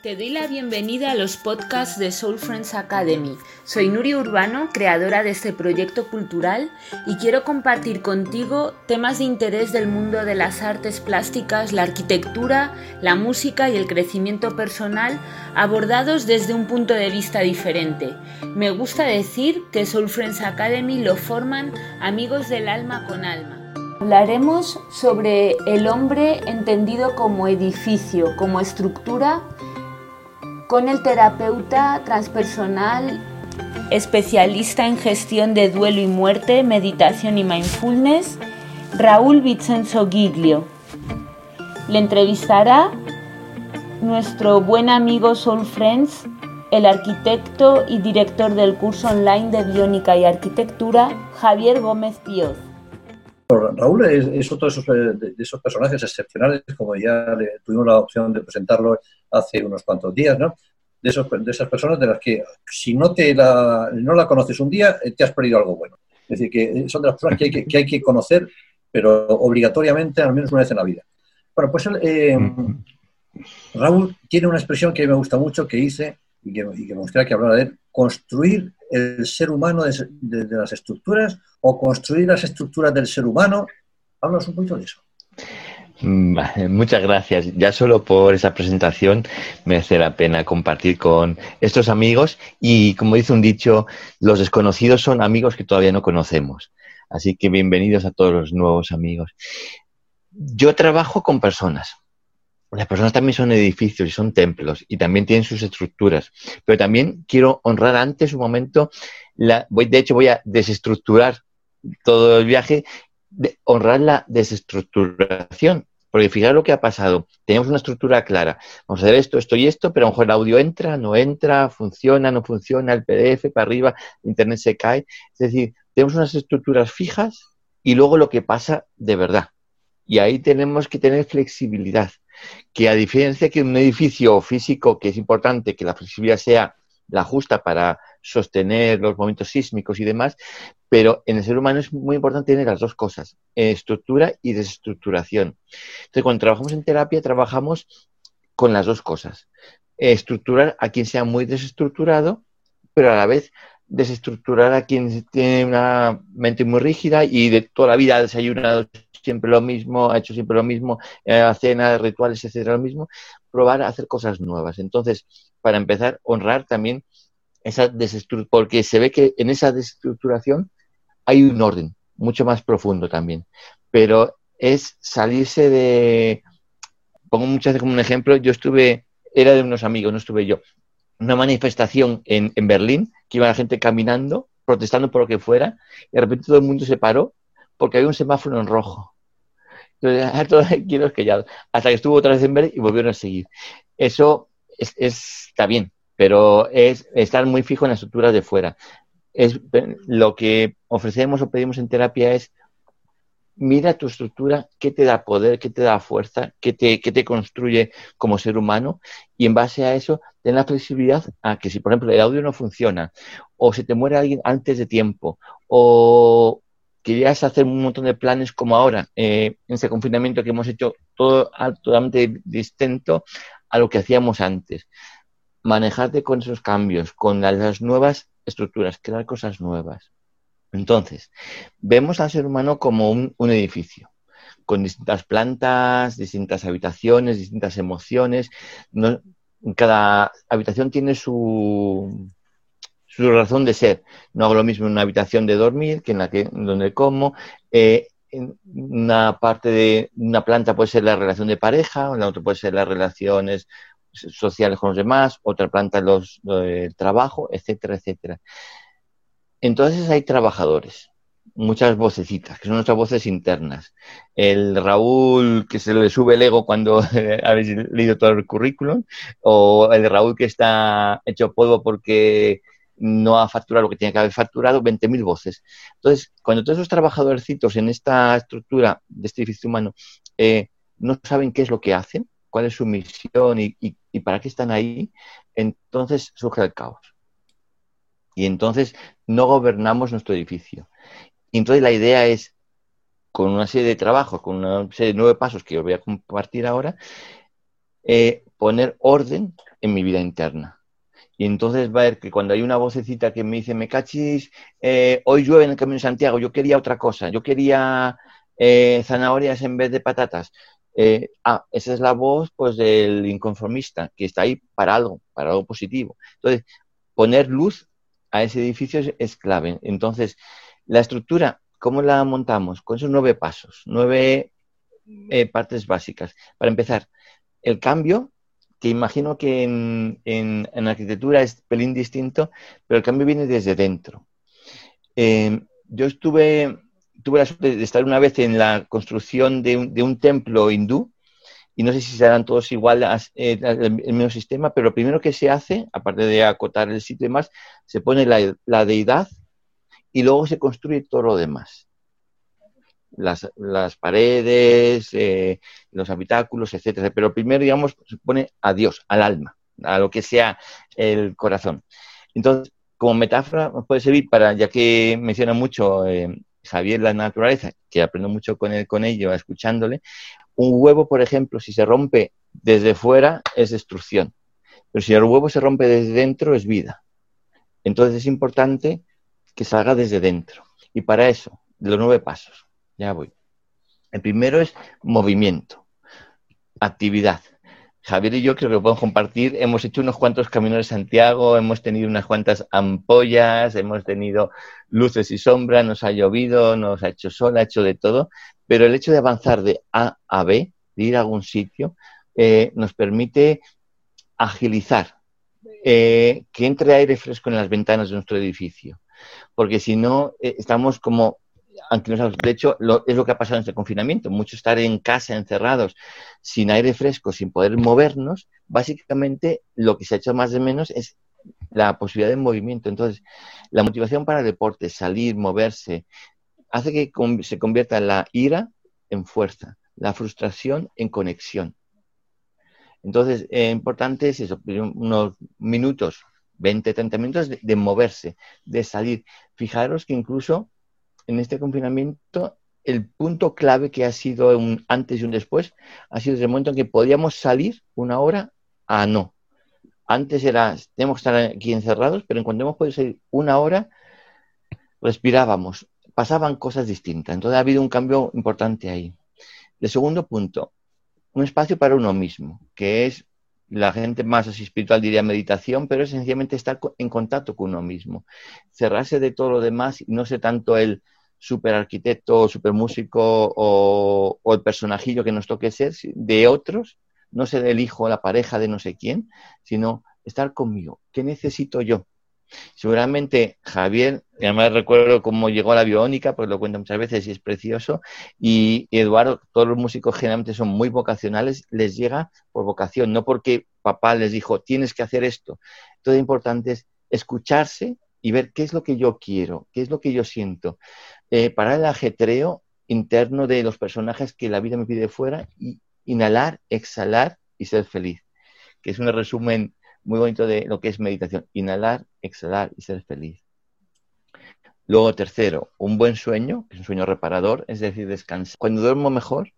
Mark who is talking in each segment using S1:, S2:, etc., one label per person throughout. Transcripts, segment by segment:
S1: Te doy la bienvenida a los podcasts de Soul Friends Academy. Soy Nuri Urbano, creadora de este proyecto cultural, y quiero compartir contigo temas de interés del mundo de las artes plásticas, la arquitectura, la música y el crecimiento personal, abordados desde un punto de vista diferente. Me gusta decir que Soul Friends Academy lo forman amigos del alma con alma. Hablaremos sobre el hombre entendido como edificio, como estructura, con el terapeuta transpersonal especialista en gestión de duelo y muerte, meditación y mindfulness, Raúl Vincenzo Giglio. Le entrevistará nuestro buen amigo Soul Friends, el arquitecto y director del curso online de biónica y arquitectura, Javier Gómez Píoz.
S2: Raúl es, otro de esos, personajes excepcionales, como ya tuvimos la opción de presentarlo hace unos cuantos días, ¿no? De, esos, de esas personas de las que si no, te la, no la conoces un día, eh, te has perdido algo bueno. Es decir, que son de las personas que hay que, hay que conocer, pero obligatoriamente al menos una vez en la vida. Bueno, pues eh, Raúl tiene una expresión que me gusta mucho que dice, y que, y que me gustaría que hablara de él, construir el ser humano desde de, las estructuras o construir las estructuras del ser humano. Háblanos un poquito de eso.
S3: Muchas gracias. Ya solo por esa presentación merece la pena compartir con estos amigos y como dice un dicho, los desconocidos son amigos que todavía no conocemos. Así que bienvenidos a todos los nuevos amigos. Yo trabajo con personas. Las personas también son edificios y son templos y también tienen sus estructuras. Pero también quiero honrar antes un momento, la, voy, de hecho voy a desestructurar todo el viaje, honrar la desestructuración. Porque fijar lo que ha pasado. Tenemos una estructura clara. Vamos a hacer esto, esto y esto, pero a lo mejor el audio entra, no entra, funciona, no funciona, el PDF para arriba, Internet se cae. Es decir, tenemos unas estructuras fijas y luego lo que pasa de verdad. Y ahí tenemos que tener flexibilidad que a diferencia que un edificio físico, que es importante que la flexibilidad sea la justa para sostener los momentos sísmicos y demás, pero en el ser humano es muy importante tener las dos cosas, estructura y desestructuración. Entonces, cuando trabajamos en terapia, trabajamos con las dos cosas. Estructurar a quien sea muy desestructurado, pero a la vez desestructurar a quien tiene una mente muy rígida y de toda la vida ha desayunado siempre lo mismo, ha hecho siempre lo mismo, eh, rituales, etcétera, lo mismo, probar a hacer cosas nuevas. Entonces, para empezar, honrar también esa desestructuración, porque se ve que en esa desestructuración hay un orden mucho más profundo también, pero es salirse de, pongo muchas veces como un ejemplo, yo estuve, era de unos amigos, no estuve yo, una manifestación en, en Berlín, que iba la gente caminando, protestando por lo que fuera, y de repente todo el mundo se paró porque había un semáforo en rojo. Entonces, todos quiero que hasta que estuvo otra vez en verde y volvieron a seguir. Eso es, está bien, pero es estar muy fijo en las estructuras de fuera. Es, lo que ofrecemos o pedimos en terapia es mira tu estructura, qué te da poder, qué te da fuerza, qué te, qué te construye como ser humano y en base a eso ten la flexibilidad a que si por ejemplo el audio no funciona o se te muere alguien antes de tiempo o, querías hacer un montón de planes como ahora, eh, en ese confinamiento que hemos hecho todo totalmente distinto a lo que hacíamos antes. Manejarte con esos cambios, con las nuevas estructuras, crear cosas nuevas. Entonces, vemos al ser humano como un, edificio, con distintas plantas, distintas habitaciones, distintas emociones. Cada habitación tiene su, su razón de ser. No hago lo mismo en una habitación de dormir que en la que donde como. Eh, una parte de una planta puede ser la relación de pareja, la otra puede ser las relaciones sociales con los demás, otra planta los, el trabajo, etcétera, etcétera. Entonces hay trabajadores, muchas vocecitas, que son nuestras voces internas. El Raúl que se le sube el ego cuando habéis leído todo el currículum, o el Raúl que está hecho polvo porque no ha facturado lo que tiene que haber facturado, 20.000 voces. Entonces, cuando todos esos trabajadorcitos en esta estructura de este edificio humano eh, no saben qué es lo que hacen, cuál es su misión y, para qué están ahí, entonces surge el caos. Y entonces no gobernamos nuestro edificio. Y entonces la idea es, con una serie de trabajos, con una serie de nueve pasos que os voy a compartir ahora, eh, poner orden en mi vida interna. Y entonces va a ver que cuando hay una vocecita que me dice, me cachis, eh, hoy llueve en el Camino de Santiago, yo quería otra cosa, yo quería eh, zanahorias en vez de patatas. Eh, ah, esa es la voz pues del inconformista, que está ahí para algo, para algo positivo. Entonces, poner luz a ese edificio es, clave. Entonces, la estructura, ¿cómo la montamos? Con esos nueve pasos, nueve partes básicas. Para empezar, el cambio que imagino que en, en, arquitectura es pelín distinto, pero el cambio viene desde dentro. Eh, yo estuve, tuve la suerte de estar una vez en la construcción de un, de un templo hindú, y no sé si serán todos igual eh, el mismo sistema, pero lo primero que se hace, aparte de acotar el sitio y demás, se pone la, la deidad y luego se construye todo lo demás las, las paredes, eh, los habitáculos, etcétera. Pero primero, digamos, se pone a Dios, al alma, a lo que sea el corazón. Entonces, como metáfora, puede servir para, ya que menciona mucho eh, Javier la naturaleza, que aprendo mucho con, él, con ello, escuchándole, un huevo, por ejemplo, si se rompe desde fuera, es destrucción. Pero si el huevo se rompe desde dentro, es vida. Entonces es importante que salga desde dentro. Y para eso, los nueve pasos. Ya voy. El primero es movimiento, actividad. Javier y yo creo que lo podemos compartir. Hemos hecho unos cuantos caminos de Santiago, hemos tenido unas cuantas ampollas, hemos tenido luces y sombras, nos ha llovido, nos ha hecho sol, ha hecho de todo. Pero el hecho de avanzar de A a B, de ir a algún sitio, eh, nos permite agilizar, eh, que entre aire fresco en las ventanas de nuestro edificio. Porque si no, eh, estamos como aunque de hecho, es lo que ha pasado en este confinamiento. Mucho estar en casa, encerrados, sin aire fresco, sin poder movernos, básicamente lo que se ha hecho más de menos es la posibilidad de movimiento. Entonces, la motivación para deporte, salir, moverse, hace que se convierta la ira en fuerza, la frustración en conexión. Entonces, eh, importante es eso, unos minutos, 20, 30 minutos de moverse, de salir. Fijaros que incluso en este confinamiento, el punto clave que ha sido un antes y un después ha sido desde el momento en que podíamos salir una hora a no. Antes era, tenemos que estar aquí encerrados, pero en cuanto hemos podido salir una hora, respirábamos, pasaban cosas distintas. Entonces ha habido un cambio importante ahí. El segundo punto, un espacio para uno mismo, que es la gente más así espiritual diría meditación, pero es sencillamente estar en contacto con uno mismo. Cerrarse de todo lo demás y no sé tanto el super arquitecto, super músico o, el personajillo que nos toque ser de otros, no ser el hijo la pareja de no sé quién, sino estar conmigo. ¿Qué necesito yo? Seguramente Javier, además recuerdo cómo llegó a la biónica, pues lo cuenta muchas veces y es precioso, y, Eduardo, todos los músicos generalmente son muy vocacionales, les llega por vocación, no porque papá les dijo, tienes que hacer esto. Todo lo importante es escucharse y ver qué es lo que yo quiero, qué es lo que yo siento. Eh, para el ajetreo interno de los personajes que la vida me pide fuera y inhalar, exhalar y ser feliz, que es un resumen muy bonito de lo que es meditación. Inhalar, exhalar y ser feliz. Luego, tercero, un buen sueño, que es un sueño reparador, es decir, descansar. Cuando duermo mejor,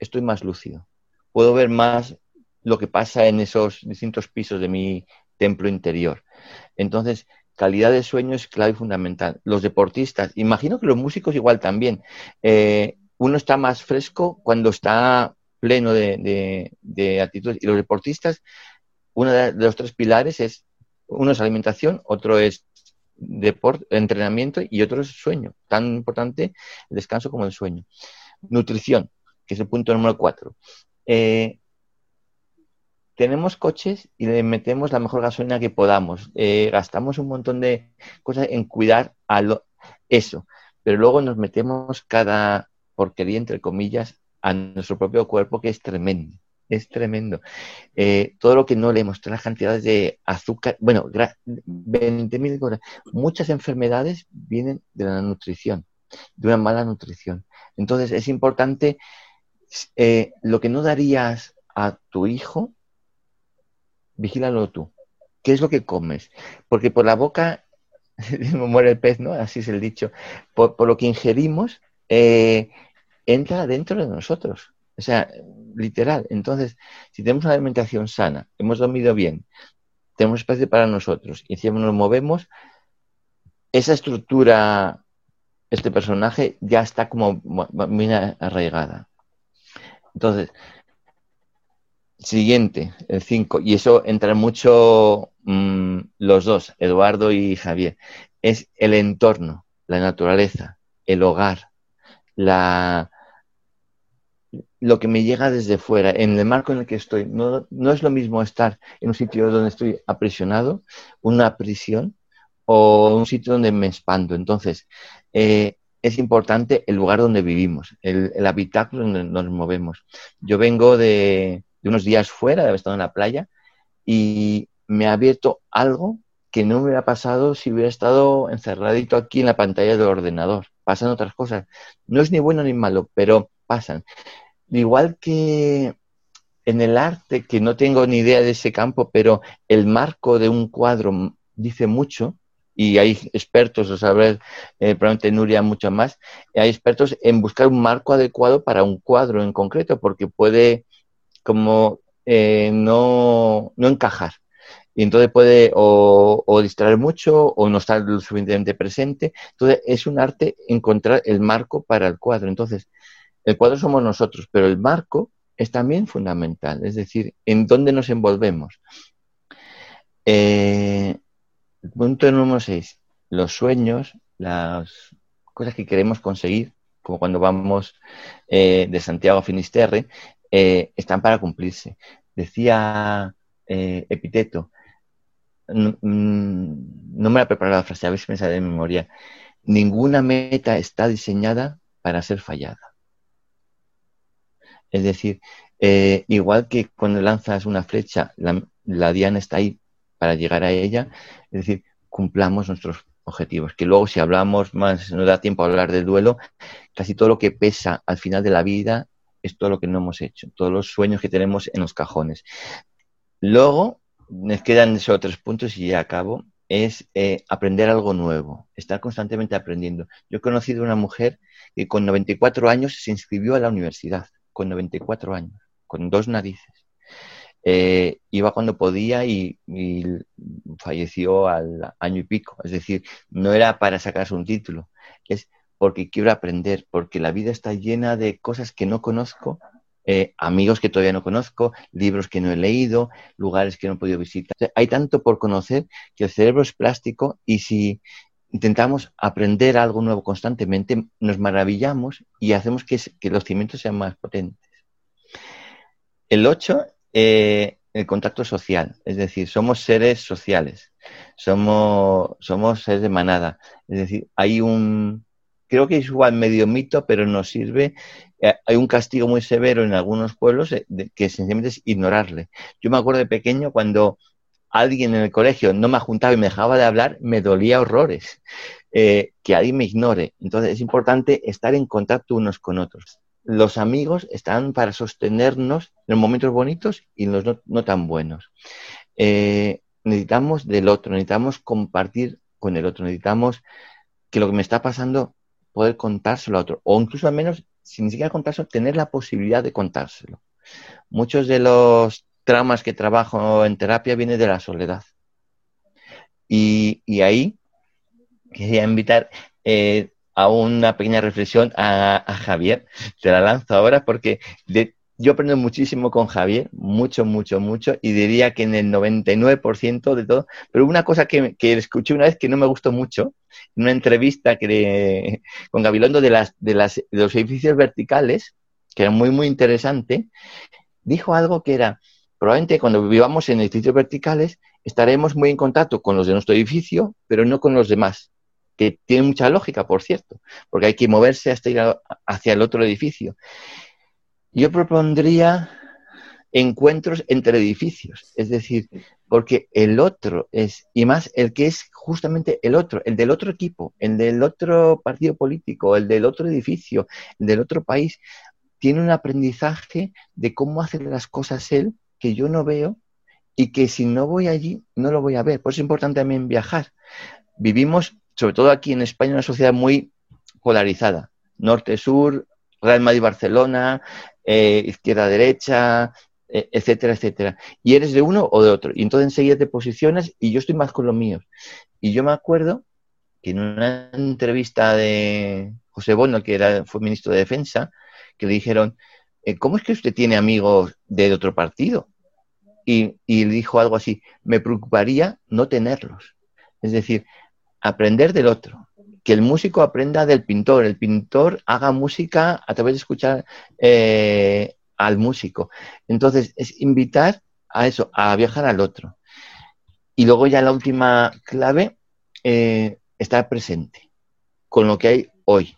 S3: estoy más lúcido. Puedo ver más lo que pasa en esos distintos pisos de mi templo interior. Entonces, calidad de sueño es clave y fundamental. Los deportistas, imagino que los músicos igual también. Eh, uno está más fresco cuando está pleno de, de, actitud. Y los deportistas, uno de los tres pilares es, uno es alimentación, otro es deporte, entrenamiento y otro es sueño. Tan importante el descanso como el sueño. Nutrición, que es el punto número cuatro. Eh, tenemos coches y le metemos la mejor gasolina que podamos. Eh, gastamos un montón de cosas en cuidar a eso, pero luego nos metemos cada porquería, entre comillas, a nuestro propio cuerpo, que es tremendo. Es tremendo. Eh, todo lo que no leemos, todas las cantidades de azúcar, bueno, 20.000 cosas. Muchas enfermedades vienen de la nutrición, de una mala nutrición. Entonces, es importante eh, lo que no darías a tu hijo, vigílalo tú. ¿Qué es lo que comes? Porque por la boca muere el pez, ¿no? Así es el dicho. Por, lo que ingerimos, eh, entra dentro de nosotros. O sea, literal. Entonces, si tenemos una alimentación sana, hemos dormido bien, tenemos espacio para nosotros y encima nos movemos, esa estructura, este personaje ya está como muy arraigada. Entonces, siguiente, el 5, y eso entra mucho mm, los dos, Eduardo y Javier, es el entorno, la naturaleza, el hogar, la, lo que me llega desde fuera, en el marco en el que estoy. No, es lo mismo estar en un sitio donde estoy aprisionado, una prisión, o un sitio donde me expando. Entonces, eh, es importante el lugar donde vivimos, el, habitáculo donde nos movemos. Yo vengo de, unos días fuera, de haber estado en la playa, y me ha abierto algo que no me hubiera pasado si hubiera estado encerradito aquí en la pantalla del ordenador. Pasan otras cosas. No es ni bueno ni malo, pero pasan. Igual que en el arte, que no tengo ni idea de ese campo, pero el marco de un cuadro dice mucho, y hay expertos, o sabré eh, probablemente Nuria mucho más, hay expertos en buscar un marco adecuado para un cuadro en concreto, porque puede como eh, no, encajar. Y entonces puede o, o, distraer mucho o no estar lo suficientemente presente. Entonces es un arte encontrar el marco para el cuadro. Entonces, el cuadro somos nosotros, pero el marco es también fundamental, es decir, en dónde nos envolvemos. Eh, punto número 6. Los sueños, las cosas que queremos conseguir, como cuando vamos eh, de Santiago a Finisterre, eh, están para cumplirse. Decía eh, Epiteto, no, me la he preparado la frase, a ver si me sale de memoria. Ninguna meta está diseñada para ser fallada. Es decir, igual que cuando lanzas una flecha, la, la diana está ahí para llegar a ella, es decir, cumplamos nuestros objetivos. Que luego, si hablamos más, no da tiempo a hablar del duelo, casi todo lo que pesa al final de la vida es todo lo que no hemos hecho, todos los sueños que tenemos en los cajones. Luego, nos quedan esos tres puntos y ya acabo, es eh, aprender algo nuevo, estar constantemente aprendiendo. Yo he conocido una mujer que con 94 años se inscribió a la universidad, con 94 años, con dos narices. Eh, iba cuando podía y, falleció al año y pico. Es decir, no era para sacarse un título, es porque quiero aprender, porque la vida está llena de cosas que no conozco, eh, amigos que todavía no conozco, libros que no he leído, lugares que no he podido visitar. hay tanto por conocer que el cerebro es plástico y si intentamos aprender algo nuevo constantemente, nos maravillamos y hacemos que, los cimientos sean más potentes. El 8 eh, el contacto social, es decir, somos seres sociales, somos seres de manada, es decir, hay un, creo que es igual medio mito, pero nos sirve, eh, hay un castigo muy severo en algunos pueblos eh, que sencillamente es ignorarle. Yo me acuerdo de pequeño cuando alguien en el colegio no me juntaba y me dejaba de hablar, me dolía horrores. que alguien me ignore. Entonces es importante estar en contacto unos con otros los amigos están para sostenernos en los momentos bonitos y en los no, tan buenos. Eh, necesitamos del otro, necesitamos compartir con el otro, necesitamos que lo que me está pasando poder contárselo a otro, o incluso al menos, sin ni siquiera contárselo, tener la posibilidad de contárselo. Muchos de los traumas que trabajo en terapia vienen de la soledad. Y, ahí quería invitar, eh, a una pequeña reflexión a, Javier. Te la lanzo ahora porque yo aprendo muchísimo con Javier, mucho, mucho, mucho, y diría que en el 99% de todo, pero una cosa que, que, escuché una vez que no me gustó mucho, en una entrevista que con Gabilondo de, las, de, las, de los edificios verticales, que era muy, muy interesante, dijo algo que era, probablemente cuando vivamos en edificios verticales, estaremos muy en contacto con los de nuestro edificio, pero no con los demás que tiene mucha lógica, por cierto, porque hay que moverse hasta ir hacia el otro edificio. Yo propondría encuentros entre edificios, es decir, porque el otro es, y más el que es justamente el otro, el del otro equipo, el del otro partido político, el del otro edificio, el del otro país, tiene un aprendizaje de cómo hacer las cosas él que yo no veo y que si no voy allí no lo voy a ver. Por eso es importante también viajar. Vivimos sobre todo aquí en España, una sociedad muy polarizada. Norte-sur, Real Madrid-Barcelona, eh, izquierda-derecha, e, etcétera, etcétera. Y eres de uno o de otro. Y entonces enseguida te posicionas y yo estoy más con los míos. Y yo me acuerdo que en una entrevista de José Bono, que era, fue ministro de Defensa, que le dijeron, eh, ¿cómo es que usted tiene amigos de otro partido? Y, y dijo algo así, me preocuparía no tenerlos. Es decir, aprender del otro, que el músico aprenda del pintor, el pintor haga música a través de escuchar eh, al músico. Entonces, es invitar a eso, a viajar al otro. Y luego ya la última clave, eh, estar presente con lo que hay hoy.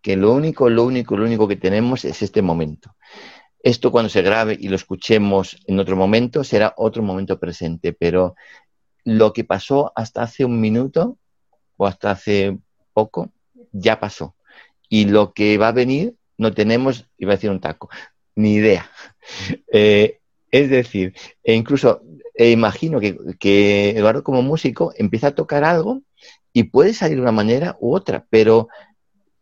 S3: Que lo único, lo único, lo único que tenemos es este momento. Esto cuando se grabe y lo escuchemos en otro momento será otro momento presente, pero lo que pasó hasta hace un minuto o hasta hace poco ya pasó. Y lo que va a venir no tenemos, iba a decir un taco, ni idea. Eh, es decir, e incluso e imagino que, que, Eduardo como músico empieza a tocar algo y puede salir de una manera u otra, pero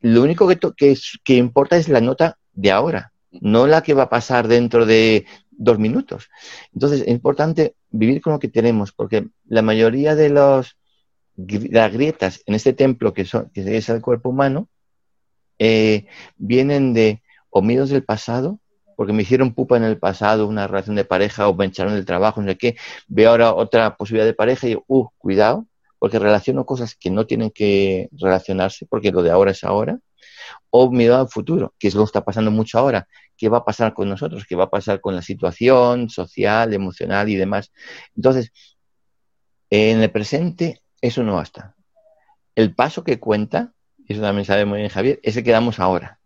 S3: lo único que, que, que importa es la nota de ahora, no la que va a pasar dentro de dos minutos. Entonces, es importante vivir con lo que tenemos, porque la mayoría de los, las grietas en este templo que, son, es el cuerpo humano, eh, vienen de o miedos del pasado, porque me hicieron pupa en el pasado, una relación de pareja, o me echaron del trabajo, no sé qué, veo ahora otra posibilidad de pareja y uh, cuidado, porque relaciono cosas que no tienen que relacionarse, porque lo de ahora es ahora, o miedo al futuro, que es lo que está pasando mucho ahora. ¿Qué va a pasar con nosotros? ¿Qué va a pasar con la situación social, emocional y demás? Entonces, en el presente, eso no basta. El paso que cuenta, y eso también sabe muy bien Javier, es el que damos ahora.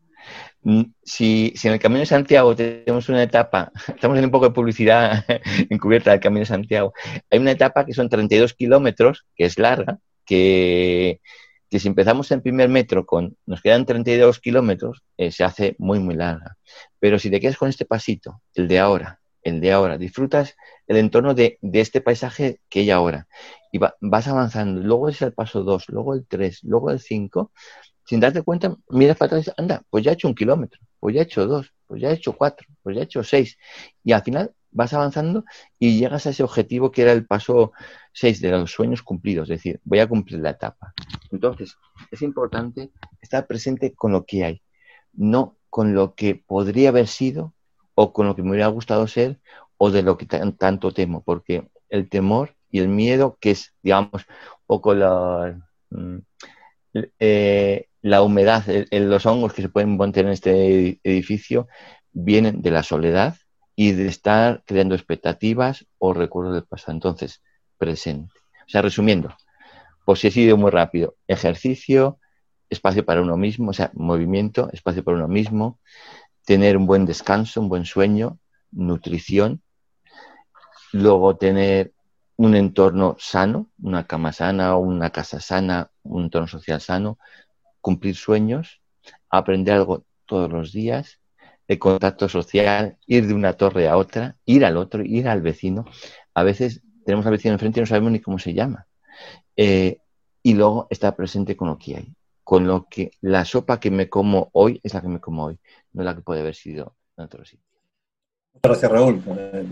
S3: Mm, si, en el Camino de Santiago tenemos una etapa, estamos en un poco de publicidad encubierta del Camino de Santiago, hay una etapa que son 32 kilómetros, que es larga, que que si empezamos en primer metro con, nos quedan 32 kilómetros, eh, se hace muy, muy larga. Pero si te quedas con este pasito, el de ahora, el de ahora, disfrutas el entorno de, este paisaje que hay ahora y vas avanzando. Luego es el paso 2, luego el 3, luego el 5. Sin darte cuenta, miras para atrás y anda, pues ya he hecho un kilómetro, pues ya he hecho dos, pues ya he hecho cuatro, pues ya he hecho seis. Y al final vas avanzando y llegas a ese objetivo que era el paso 6 de los sueños cumplidos, es decir, voy a cumplir la etapa. Entonces, es importante estar presente con lo que hay, no con lo que podría haber sido o con lo que me hubiera gustado ser o de lo que tanto temo, porque el temor y el miedo, que es, digamos, un poco la, mm, eh, la humedad, los hongos que se pueden mantener en este edificio, vienen de la soledad, y de estar creando expectativas o recuerdos del pasado. Entonces, presente. O sea, resumiendo, pues si he sido muy rápido, ejercicio, espacio para uno mismo, o sea, movimiento, espacio para uno mismo, tener un buen descanso, un buen sueño, nutrición, luego tener un entorno sano, una cama sana, una casa sana, un entorno social sano, cumplir sueños, aprender algo todos los días, de contacto social, ir de una torre a otra, ir al otro, ir al vecino. A veces tenemos al vecino enfrente y no sabemos ni cómo se llama. Eh, y luego estar presente con lo que hay. Con lo que la sopa que me como hoy es la que me como hoy, no la que puede haber sido en otro sitio.
S2: Gracias, Raúl.